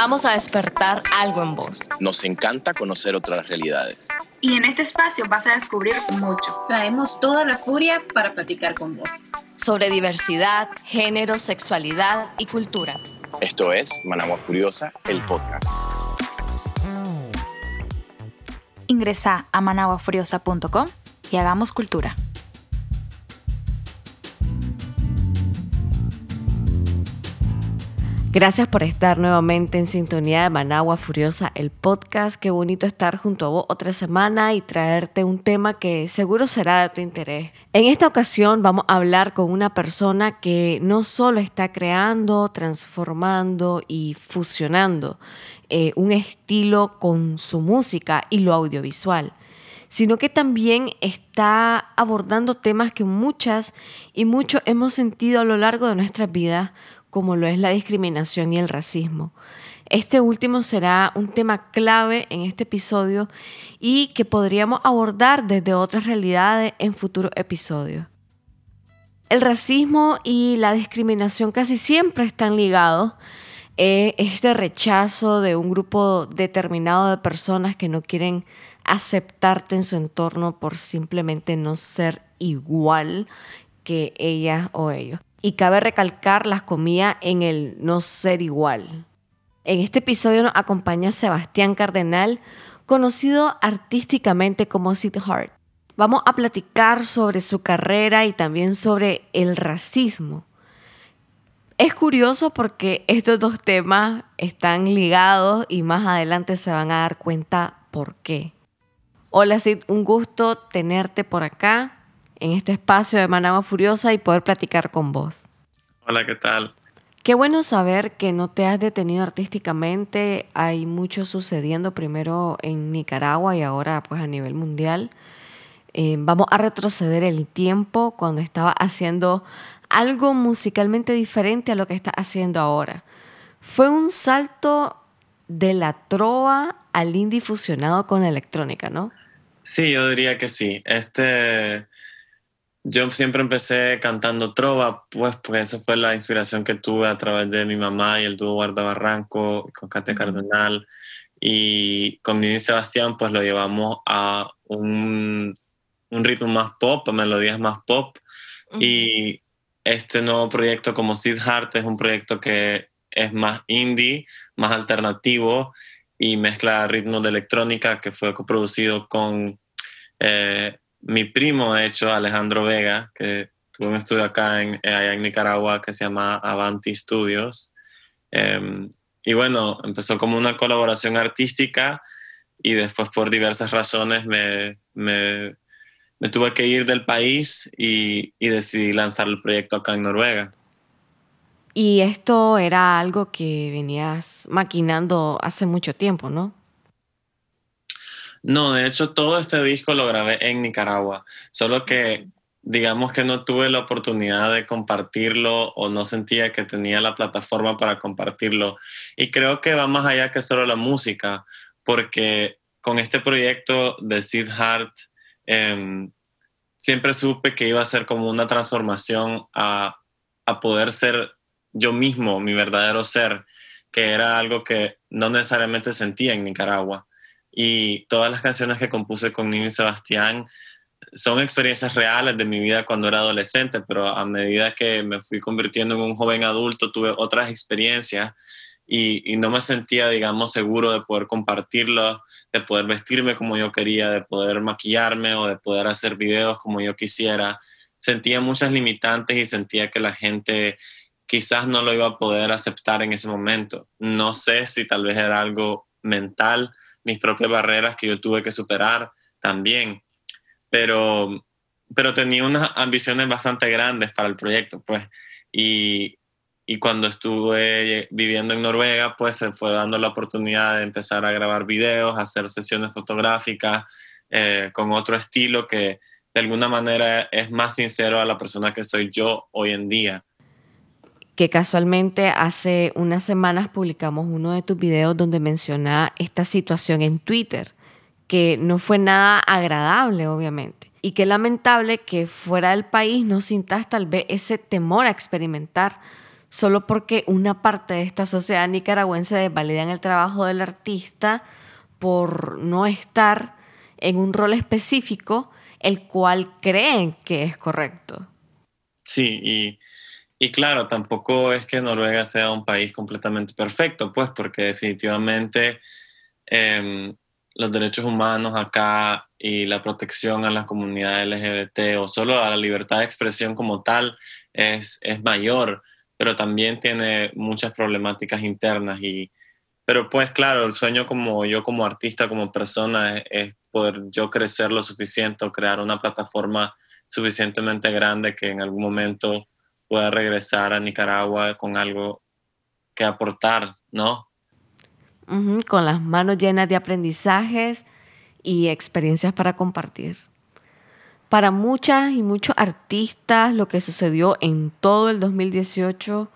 Vamos a despertar algo en vos. Nos encanta conocer otras realidades. Y en este espacio vas a descubrir mucho. Traemos toda la furia para platicar con vos. Sobre diversidad, género, sexualidad y cultura. Esto es Managua Furiosa, el podcast. Ingresa a managuafuriosa.com y hagamos cultura. Gracias por estar nuevamente en sintonía de Managua Furiosa, el podcast. Qué bonito estar junto a vos otra semana y traerte un tema que seguro será de tu interés. En esta ocasión vamos a hablar con una persona que no solo está creando, transformando y fusionando eh, un estilo con su música y lo audiovisual, sino que también está abordando temas que muchas y muchos hemos sentido a lo largo de nuestras vidas como lo es la discriminación y el racismo. Este último será un tema clave en este episodio y que podríamos abordar desde otras realidades en futuros episodios. El racismo y la discriminación casi siempre están ligados. este rechazo de un grupo determinado de personas que no quieren aceptarte en su entorno por simplemente no ser igual que ellas o ellos y cabe recalcar las comidas en el no ser igual. En este episodio nos acompaña Sebastián Cardenal, conocido artísticamente como Sid Hart. Vamos a platicar sobre su carrera y también sobre el racismo. Es curioso porque estos dos temas están ligados y más adelante se van a dar cuenta por qué. Hola Sid, un gusto tenerte por acá en este espacio de Managua Furiosa y poder platicar con vos. Hola, ¿qué tal? Qué bueno saber que no te has detenido artísticamente. Hay mucho sucediendo primero en Nicaragua y ahora pues a nivel mundial. Eh, vamos a retroceder el tiempo cuando estaba haciendo algo musicalmente diferente a lo que está haciendo ahora. Fue un salto de la trova al indie fusionado con la electrónica, ¿no? Sí, yo diría que sí. Este, yo siempre empecé cantando trova, pues, pues esa fue la inspiración que tuve a través de mi mamá y el dúo Guarda Barranco, con Katia Cardenal. Y con Nini Sebastián, pues lo llevamos a un, un ritmo más pop, a melodías más pop. Y este nuevo proyecto como Sid Hart es un proyecto que es más indie, más alternativo y mezcla ritmos de electrónica que fue coproducido con eh, mi primo, de hecho, Alejandro Vega, que tuvo un estudio acá en, allá en Nicaragua que se llama Avanti Studios. Em, y bueno, empezó como una colaboración artística y después por diversas razones me, me, tuve que ir del país y, y decidí lanzar el proyecto acá en Noruega. Y esto era algo que venías maquinando hace mucho tiempo, ¿no? No, de hecho todo este disco lo grabé en Nicaragua, solo que digamos que no tuve la oportunidad de compartirlo o no sentía que tenía la plataforma para compartirlo. Y creo que va más allá que solo la música, porque con este proyecto de Sid Hart em, siempre supe que iba a ser como una transformación a, a poder ser yo mismo, mi verdadero ser, que era algo que no necesariamente sentía en Nicaragua y todas las canciones que compuse con Nini Sebastián son experiencias reales de mi vida cuando era adolescente, pero a medida que me fui convirtiendo en un joven adulto tuve otras experiencias y, no me sentía, digamos, seguro de poder compartirlo, de poder vestirme como yo quería, de poder maquillarme o de poder hacer videos como yo quisiera. Sentía muchas limitantes y sentía que la gente quizás no lo iba a poder aceptar en ese momento. No sé si tal vez era algo mental mis propias barreras que yo tuve que superar también. Pero, pero tenía unas ambiciones bastante grandes para el proyecto, pues. Y, y cuando estuve viviendo en Noruega, pues se fue dando la oportunidad de empezar a grabar videos, hacer sesiones fotográficas eh, con otro estilo que de alguna manera es más sincero a la persona que soy yo hoy en día que casualmente hace unas semanas publicamos uno de tus videos donde menciona esta situación en Twitter, que no fue nada agradable, obviamente. Y qué lamentable que fuera del país no sintas tal vez ese temor a experimentar solo porque una parte de esta sociedad nicaragüense desvalidan el trabajo del artista por no estar en un rol específico el cual creen que es correcto. Sí, y, y claro, tampoco es que Noruega sea un país completamente perfecto, pues porque definitivamente em, los derechos humanos acá y la protección a la comunidad LGBT o solo a la libertad de expresión como tal es, es mayor, pero también tiene muchas problemáticas internas y pero pues claro, el sueño como yo como artista, como persona, es, poder yo crecer lo suficiente o crear una plataforma suficientemente grande que en algún momento pueda regresar a Nicaragua con algo que aportar, ¿no? con las manos llenas de aprendizajes y experiencias para compartir. Para muchas y muchos artistas, lo que sucedió en todo el 2018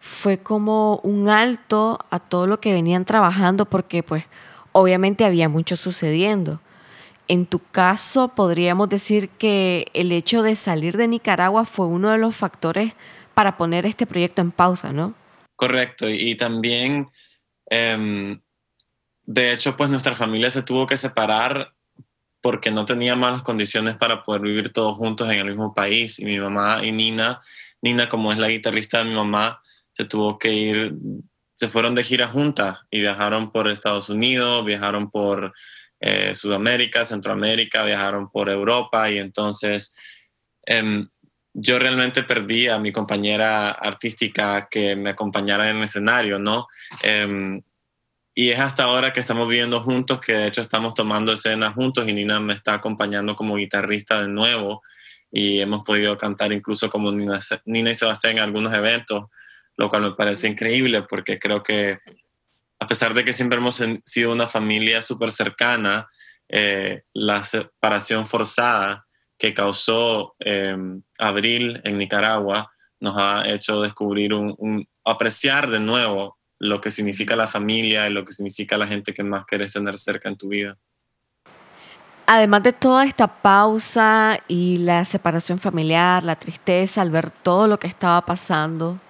fue como un alto a todo lo que venían trabajando porque pues obviamente había mucho sucediendo. En tu caso, podríamos decir que el hecho de salir de Nicaragua fue uno de los factores para poner este proyecto en pausa, ¿no? Correcto, y también, em, de hecho, pues nuestra familia se tuvo que separar porque no tenía malas condiciones para poder vivir todos juntos en el mismo país. Y mi mamá y Nina, Nina como es la guitarrista de mi mamá, se tuvo que ir, se fueron de gira juntas y viajaron por Estados Unidos, viajaron por eh, Sudamérica, Centroamérica, viajaron por Europa y entonces em, yo realmente perdí a mi compañera artística que me acompañara en el escenario, ¿no? Em, y es hasta ahora que estamos viviendo juntos, que de hecho estamos tomando escenas juntos y Nina me está acompañando como guitarrista de nuevo y hemos podido cantar incluso como Nina, Nina y Sebastián en algunos eventos lo cual me parece increíble porque creo que a pesar de que siempre hemos sido una familia súper cercana, eh, la separación forzada que causó em, Abril en Nicaragua nos ha hecho descubrir un, apreciar de nuevo lo que significa la familia y lo que significa la gente que más quieres tener cerca en tu vida. Además de toda esta pausa y la separación familiar, la tristeza al ver todo lo que estaba pasando,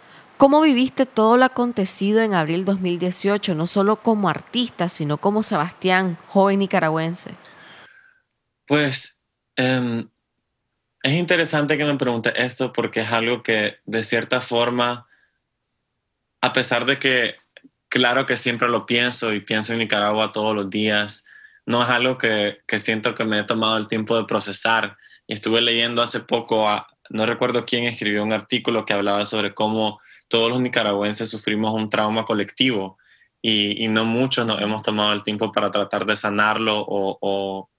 ¿Cómo viviste todo lo acontecido en abril 2018, no solo como artista, sino como Sebastián, joven nicaragüense? Pues em, es interesante que me pregunte esto porque es algo que de cierta forma, a pesar de que claro que siempre lo pienso y pienso en Nicaragua todos los días, no es algo que, que siento que me he tomado el tiempo de procesar. Y estuve leyendo hace poco, a, no recuerdo quién escribió un artículo que hablaba sobre cómo todos los nicaragüenses sufrimos un trauma colectivo y, no muchos nos hemos tomado el tiempo para tratar de sanarlo o,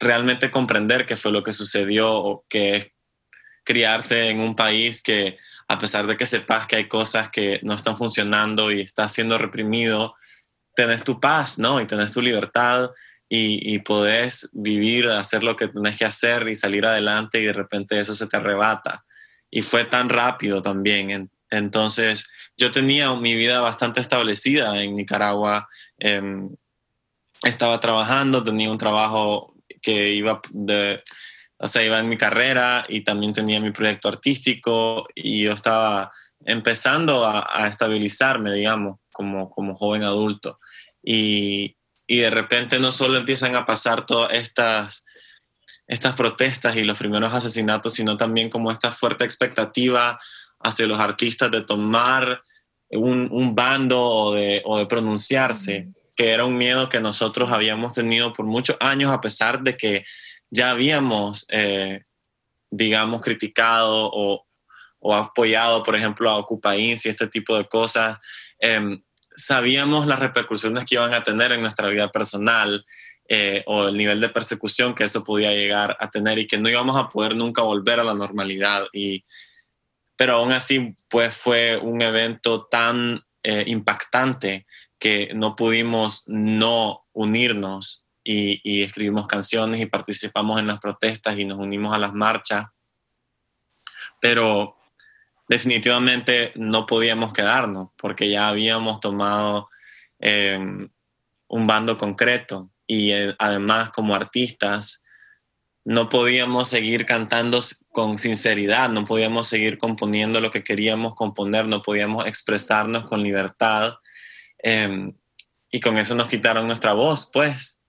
realmente comprender qué fue lo que sucedió o que es criarse en un país que a pesar de que sepas que hay cosas que no están funcionando y estás siendo reprimido, tenés tu paz, ¿no? Y tenés tu libertad y, y podés vivir, hacer lo que tenés que hacer y salir adelante y de repente eso se te arrebata. Y fue tan rápido también. Entonces, yo tenía mi vida bastante establecida en Nicaragua. Em, estaba trabajando, tenía un trabajo que iba de, o sea, iba en mi carrera y también tenía mi proyecto artístico y yo estaba empezando a, estabilizarme, digamos, como, como joven adulto. Y, y, de repente no solo empiezan a pasar todas estas, estas protestas y los primeros asesinatos, sino también como esta fuerte expectativa hacia los artistas de tomar un, bando o de, pronunciarse, que era un miedo que nosotros habíamos tenido por muchos años, a pesar de que ya habíamos, eh, digamos, criticado o, apoyado, por ejemplo, a Ocupains y este tipo de cosas. Em, sabíamos las repercusiones que iban a tener en nuestra vida personal eh, o el nivel de persecución que eso podía llegar a tener y que no íbamos a poder nunca volver a la normalidad. Y pero aún así pues fue un evento tan eh, impactante que no pudimos no unirnos y, escribimos canciones y participamos en las protestas y nos unimos a las marchas, pero definitivamente no podíamos quedarnos porque ya habíamos tomado em, un bando concreto y eh, además como artistas no podíamos seguir cantando con sinceridad, no podíamos seguir componiendo lo que queríamos componer, no podíamos expresarnos con libertad. Em, y con eso nos quitaron nuestra voz, pues.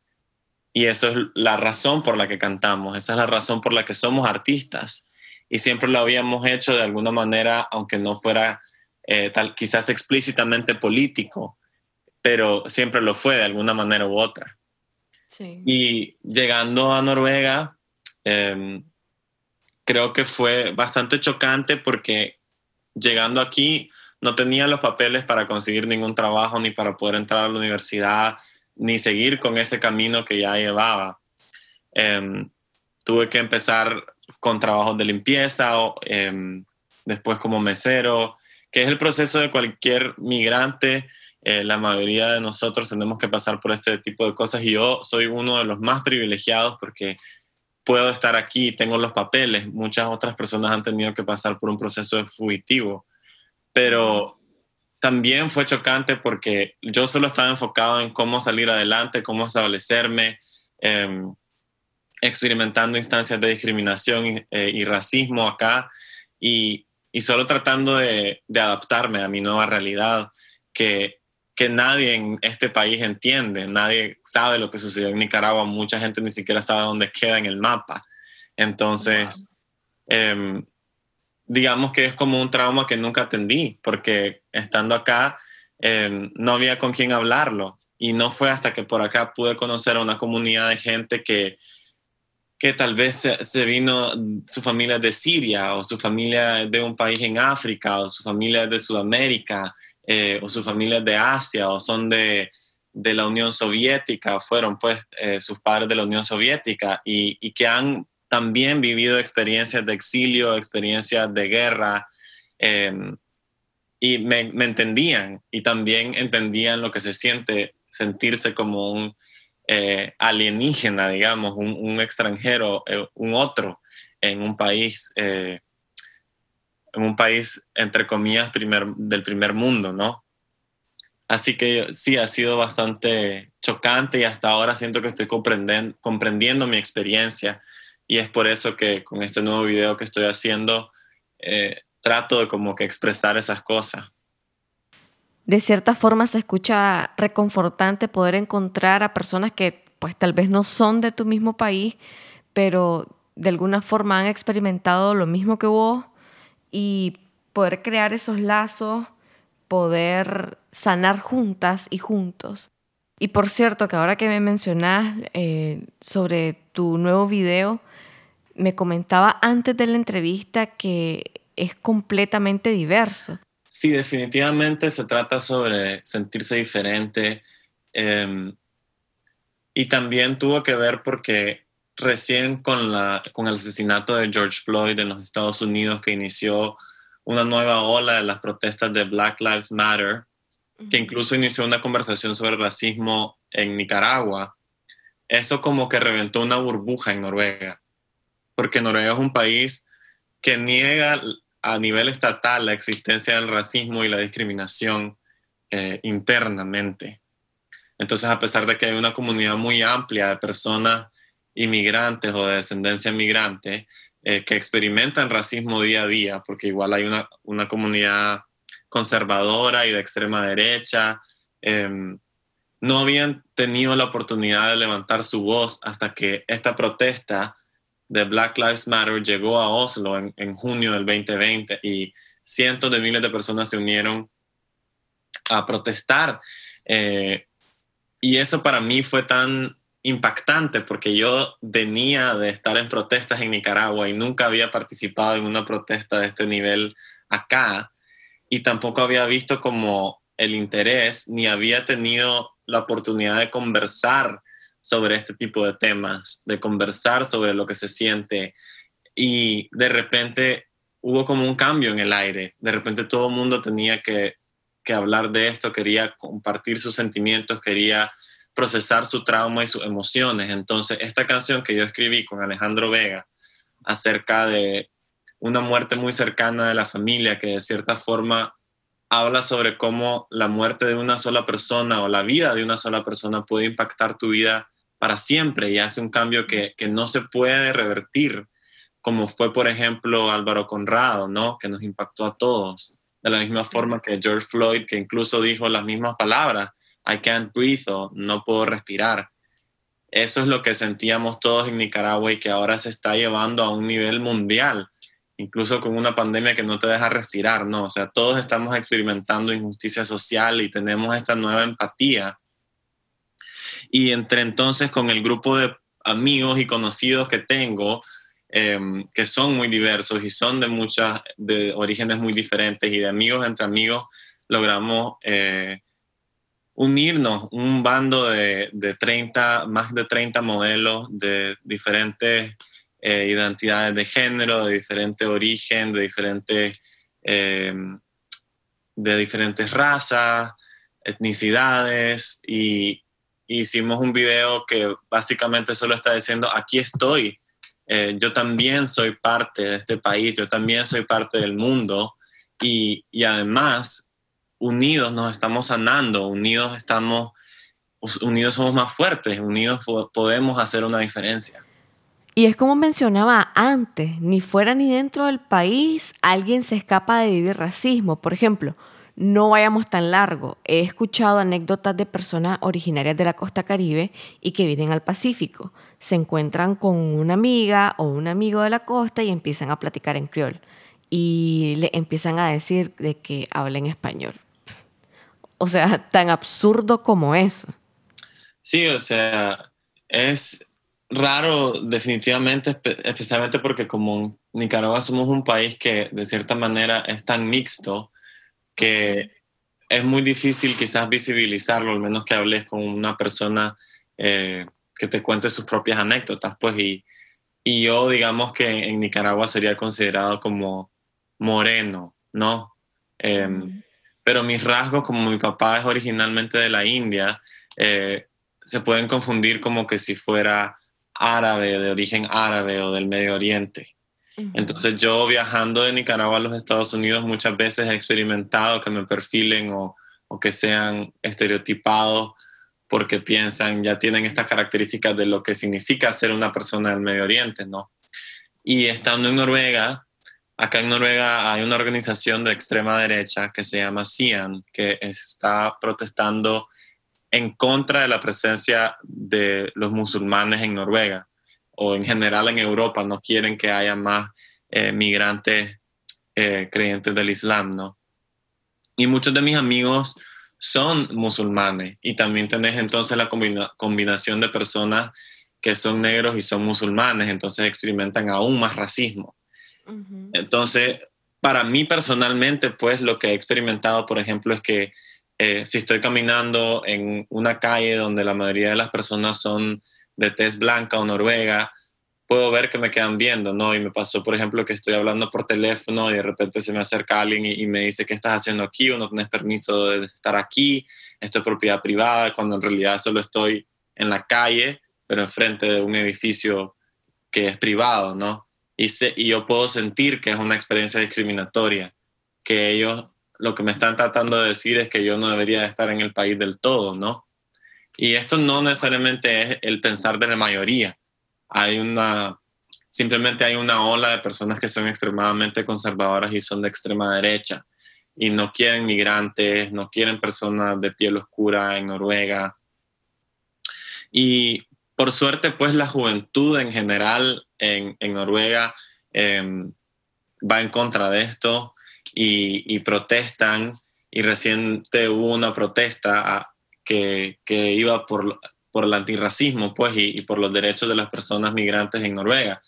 Y eso es la razón por la que cantamos, esa es la razón por la que somos artistas. Y siempre lo habíamos hecho de alguna manera, aunque no fuera eh, tal, quizás explícitamente político, pero siempre lo fue de alguna manera u otra. Y llegando a Noruega, em, creo que fue bastante chocante porque llegando aquí no tenía los papeles para conseguir ningún trabajo ni para poder entrar a la universidad ni seguir con ese camino que ya llevaba. Em, tuve que empezar con trabajos de limpieza, o, em, después como mesero, que es el proceso de cualquier migrante. Eh, la mayoría de nosotros tenemos que pasar por este tipo de cosas y yo soy uno de los más privilegiados porque puedo estar aquí, tengo los papeles. Muchas otras personas han tenido que pasar por un proceso de fugitivo, pero también fue chocante porque yo solo estaba enfocado en cómo salir adelante, cómo establecerme, em, experimentando instancias de discriminación eh, y racismo acá y, y solo tratando de, de, adaptarme a mi nueva realidad que, que nadie en este país entiende, nadie sabe lo que sucedió en Nicaragua, mucha gente ni siquiera sabe dónde queda en el mapa. Entonces, eh, digamos que es como un trauma que nunca atendí, porque estando acá eh, no había con quién hablarlo. Y no fue hasta que por acá pude conocer a una comunidad de gente que, que tal vez se, vino su familia de Siria o su familia de un país en África o su familia de Sudamérica eh, o su familia de Asia o son de, de la Unión Soviética, fueron pues eh, sus padres de la Unión Soviética y, y que han también vivido experiencias de exilio, experiencias de guerra, em, y me, entendían y también entendían lo que se siente sentirse como un eh, alienígena, digamos, un, extranjero, eh, un otro en un país, eh, en un país, entre comillas, primer, del primer mundo, ¿no? Así que sí, ha sido bastante chocante y hasta ahora siento que estoy comprendiendo mi experiencia y es por eso que con este nuevo video que estoy haciendo eh, trato de como que expresar esas cosas. De cierta forma se escucha reconfortante poder encontrar a personas que pues tal vez no son de tu mismo país, pero de alguna forma han experimentado lo mismo que vos y poder crear esos lazos, poder sanar juntas y juntos. Y por cierto, que ahora que me mencionás eh, sobre tu nuevo video, me comentaba antes de la entrevista que es completamente diverso. Sí, definitivamente se trata sobre sentirse diferente em, y también tuvo que ver porque recién con, la, con el asesinato de George Floyd en los Estados Unidos que inició una nueva ola de las protestas de Black Lives Matter, que incluso inició una conversación sobre racismo en Nicaragua, eso como que reventó una burbuja en Noruega porque Noruega es un país que niega a nivel estatal la existencia del racismo y la discriminación eh, internamente. Entonces, a pesar de que hay una comunidad muy amplia de personas inmigrantes o de descendencia migrante eh, que experimentan racismo día a día, porque igual hay una, una comunidad conservadora y de extrema derecha, em, no habían tenido la oportunidad de levantar su voz hasta que esta protesta de Black Lives Matter llegó a Oslo en, junio del 2020 y cientos de miles de personas se unieron a protestar. Eh, y eso para mí fue tan impactante porque yo venía de estar en protestas en Nicaragua y nunca había participado en una protesta de este nivel acá y tampoco había visto como el interés ni había tenido la oportunidad de conversar sobre este tipo de temas, de conversar sobre lo que se siente. Y de repente hubo como un cambio en el aire, de repente todo el mundo tenía que, hablar de esto, quería compartir sus sentimientos, quería procesar su trauma y sus emociones. Entonces, esta canción que yo escribí con Alejandro Vega acerca de una muerte muy cercana de la familia que de cierta forma habla sobre cómo la muerte de una sola persona o la vida de una sola persona puede impactar tu vida para siempre y hace un cambio que, que no se puede revertir, como fue, por ejemplo, Álvaro Conrado, ¿no? Que nos impactó a todos, de la misma forma que George Floyd, que incluso dijo las mismas palabras, I can't breathe o no puedo respirar. Eso es lo que sentíamos todos en Nicaragua y que ahora se está llevando a un nivel mundial, incluso con una pandemia que no te deja respirar, ¿no? O sea, todos estamos experimentando injusticia social y tenemos esta nueva empatía y entre entonces con el grupo de amigos y conocidos que tengo, em, que son muy diversos y son de muchas, de orígenes muy diferentes y de amigos entre amigos, logramos eh, unirnos, un bando de, de, 30, más de 30 modelos de diferentes eh, identidades de género, de diferente origen, de diferentes, em, de diferentes razas, etnicidades. Y, hicimos un video que básicamente solo está diciendo, aquí estoy, eh, yo también soy parte de este país, yo también soy parte del mundo. Y, y además unidos nos estamos sanando, unidos estamos, unidos somos más fuertes, unidos podemos hacer una diferencia. Y es como mencionaba antes, ni fuera ni dentro del país alguien se escapa de vivir racismo. Por ejemplo, no vayamos tan largo. He escuchado anécdotas de personas originarias de la costa caribe y que vienen al Pacífico. Se encuentran con una amiga o un amigo de la costa y empiezan a platicar en criol. Y le empiezan a decir de que hablen español. O sea, tan absurdo como eso. Sí, o sea, es raro definitivamente, especialmente porque como Nicaragua somos un país que de cierta manera es tan mixto que es muy difícil quizás visibilizarlo, al menos que hables con una persona eh, que te cuente sus propias anécdotas, pues, y, y yo digamos que en Nicaragua sería considerado como moreno, ¿no? Em, pero mis rasgos, como mi papá es originalmente de la India, eh, se pueden confundir como que si fuera árabe, de origen árabe o del Medio Oriente. Entonces yo viajando de Nicaragua a los Estados Unidos muchas veces he experimentado que me perfilen o, o que sean estereotipados porque piensan, ya tienen estas características de lo que significa ser una persona del Medio Oriente, ¿no? Y estando en Noruega, acá en Noruega hay una organización de extrema derecha que se llama CIAN, que está protestando en contra de la presencia de los musulmanes en Noruega o en general en Europa no quieren que haya más eh, migrantes eh, creyentes del Islam, ¿no? Y muchos de mis amigos son musulmanes y también tenés entonces la combinación de personas que son negros y son musulmanes, entonces experimentan aún más racismo. Entonces, para mí personalmente, pues lo que he experimentado, por ejemplo, es que eh, si estoy caminando en una calle donde la mayoría de las personas son de tez blanca o noruega, puedo ver que me quedan viendo, ¿no? Y me pasó, por ejemplo, que estoy hablando por teléfono y de repente se me acerca alguien y, me dice, ¿qué estás haciendo aquí? O no tienes permiso de estar aquí, esto es propiedad privada, cuando en realidad solo estoy en la calle, pero enfrente de un edificio que es privado, ¿no? Y, yo puedo sentir que es una experiencia discriminatoria, que ellos lo que me están tratando de decir es que yo no debería estar en el país del todo, ¿no? Y esto no necesariamente es el pensar de la mayoría. Hay una, simplemente hay una ola de personas que son extremadamente conservadoras y son de extrema derecha y no quieren migrantes, no quieren personas de piel oscura en Noruega. Y por suerte, pues la juventud en general en, en Noruega em, va en contra de esto y, y, protestan. Y reciente hubo una protesta a, que, iba por, por el antirracismo pues, y, por los derechos de las personas migrantes en Noruega.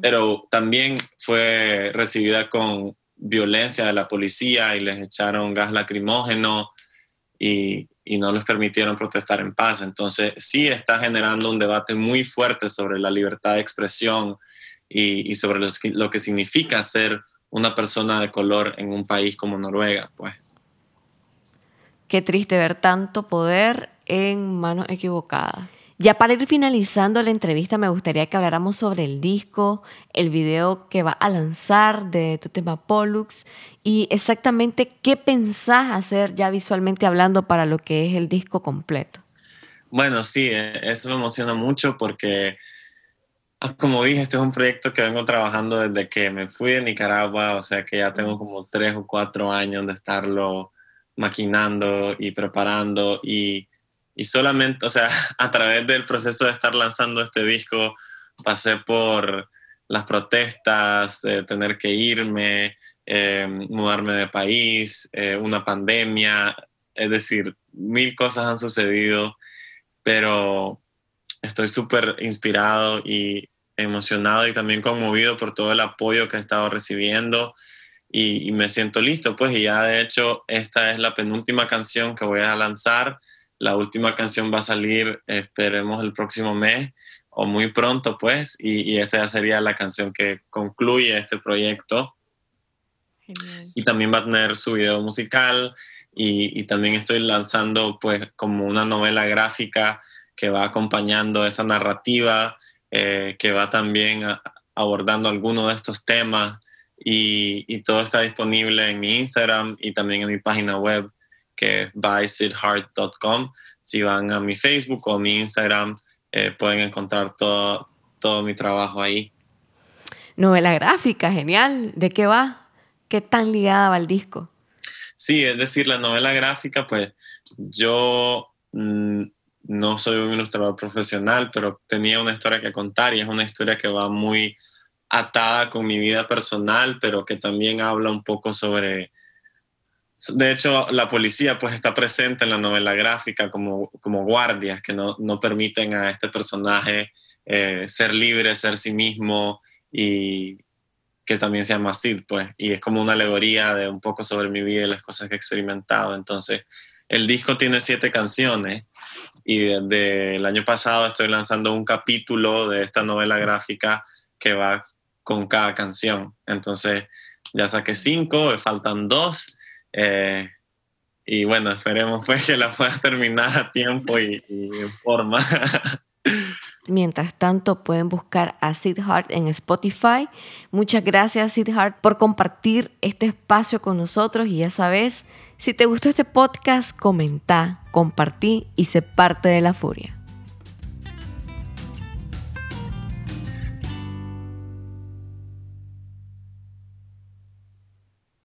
Pero también fue recibida con violencia de la policía y les echaron gas lacrimógeno y, no les permitieron protestar en paz. Entonces sí está generando un debate muy fuerte sobre la libertad de expresión y, sobre lo que significa ser una persona de color en un país como Noruega, pues. Qué triste ver tanto poder en manos equivocadas. Ya para ir finalizando la entrevista, me gustaría que habláramos sobre el disco, el video que va a lanzar de tu tema Pollux y exactamente qué pensás hacer ya visualmente hablando para lo que es el disco completo. Bueno, sí, e, eso me emociona mucho porque, ah, como dije, este es un proyecto que vengo trabajando desde que me fui de Nicaragua, o sea que ya tengo como tres o cuatro años de estarlo maquinando y preparando y, y solamente, o sea, a través del proceso de estar lanzando este disco, pasé por las protestas, eh, tener que irme, eh, mudarme de país, eh, una pandemia, es decir, mil cosas han sucedido, pero estoy súper inspirado y emocionado y también conmovido por todo el apoyo que he estado recibiendo y, y, me siento listo, pues, y ya de hecho esta es la penúltima canción que voy a lanzar, la última canción va a salir, esperemos, el próximo mes o muy pronto, pues, y, y esa sería la canción que concluye este proyecto. Genial. Y también va a tener su video musical y, y, también estoy lanzando pues como una novela gráfica que va acompañando esa narrativa, eh, que va también a, abordando algunos de estos temas y, y, todo está disponible en mi Instagram y también en mi página web que es bysidheart.com. Si van a mi Facebook o mi Instagram, eh, pueden encontrar todo, todo mi trabajo ahí. Novela gráfica, genial. ¿De qué va? ¿Qué tan ligada va el disco? Sí, es decir, la novela gráfica, pues yo mmm, no soy un ilustrador profesional, pero tenía una historia que contar y es una historia que va muy atada con mi vida personal, pero que también habla un poco sobre de hecho, la policía pues está presente en la novela gráfica como, como guardias que no, no permiten a este personaje eh, ser libre, ser sí mismo y que también se llama Sid, pues, y es como una alegoría de un poco sobre mi vida y las cosas que he experimentado. Entonces, el disco tiene siete canciones y desde el año pasado estoy lanzando un capítulo de esta novela gráfica que va con cada canción. Entonces, ya saqué cinco, me faltan dos eh, y bueno, esperemos pues que la puedas terminar a tiempo y, en forma. Mientras tanto, pueden buscar a Sid Hart en Spotify. Muchas gracias, Sid Hart, por compartir este espacio con nosotros. Y ya sabes, si te gustó este podcast, comenta, compartí y sé parte de la furia.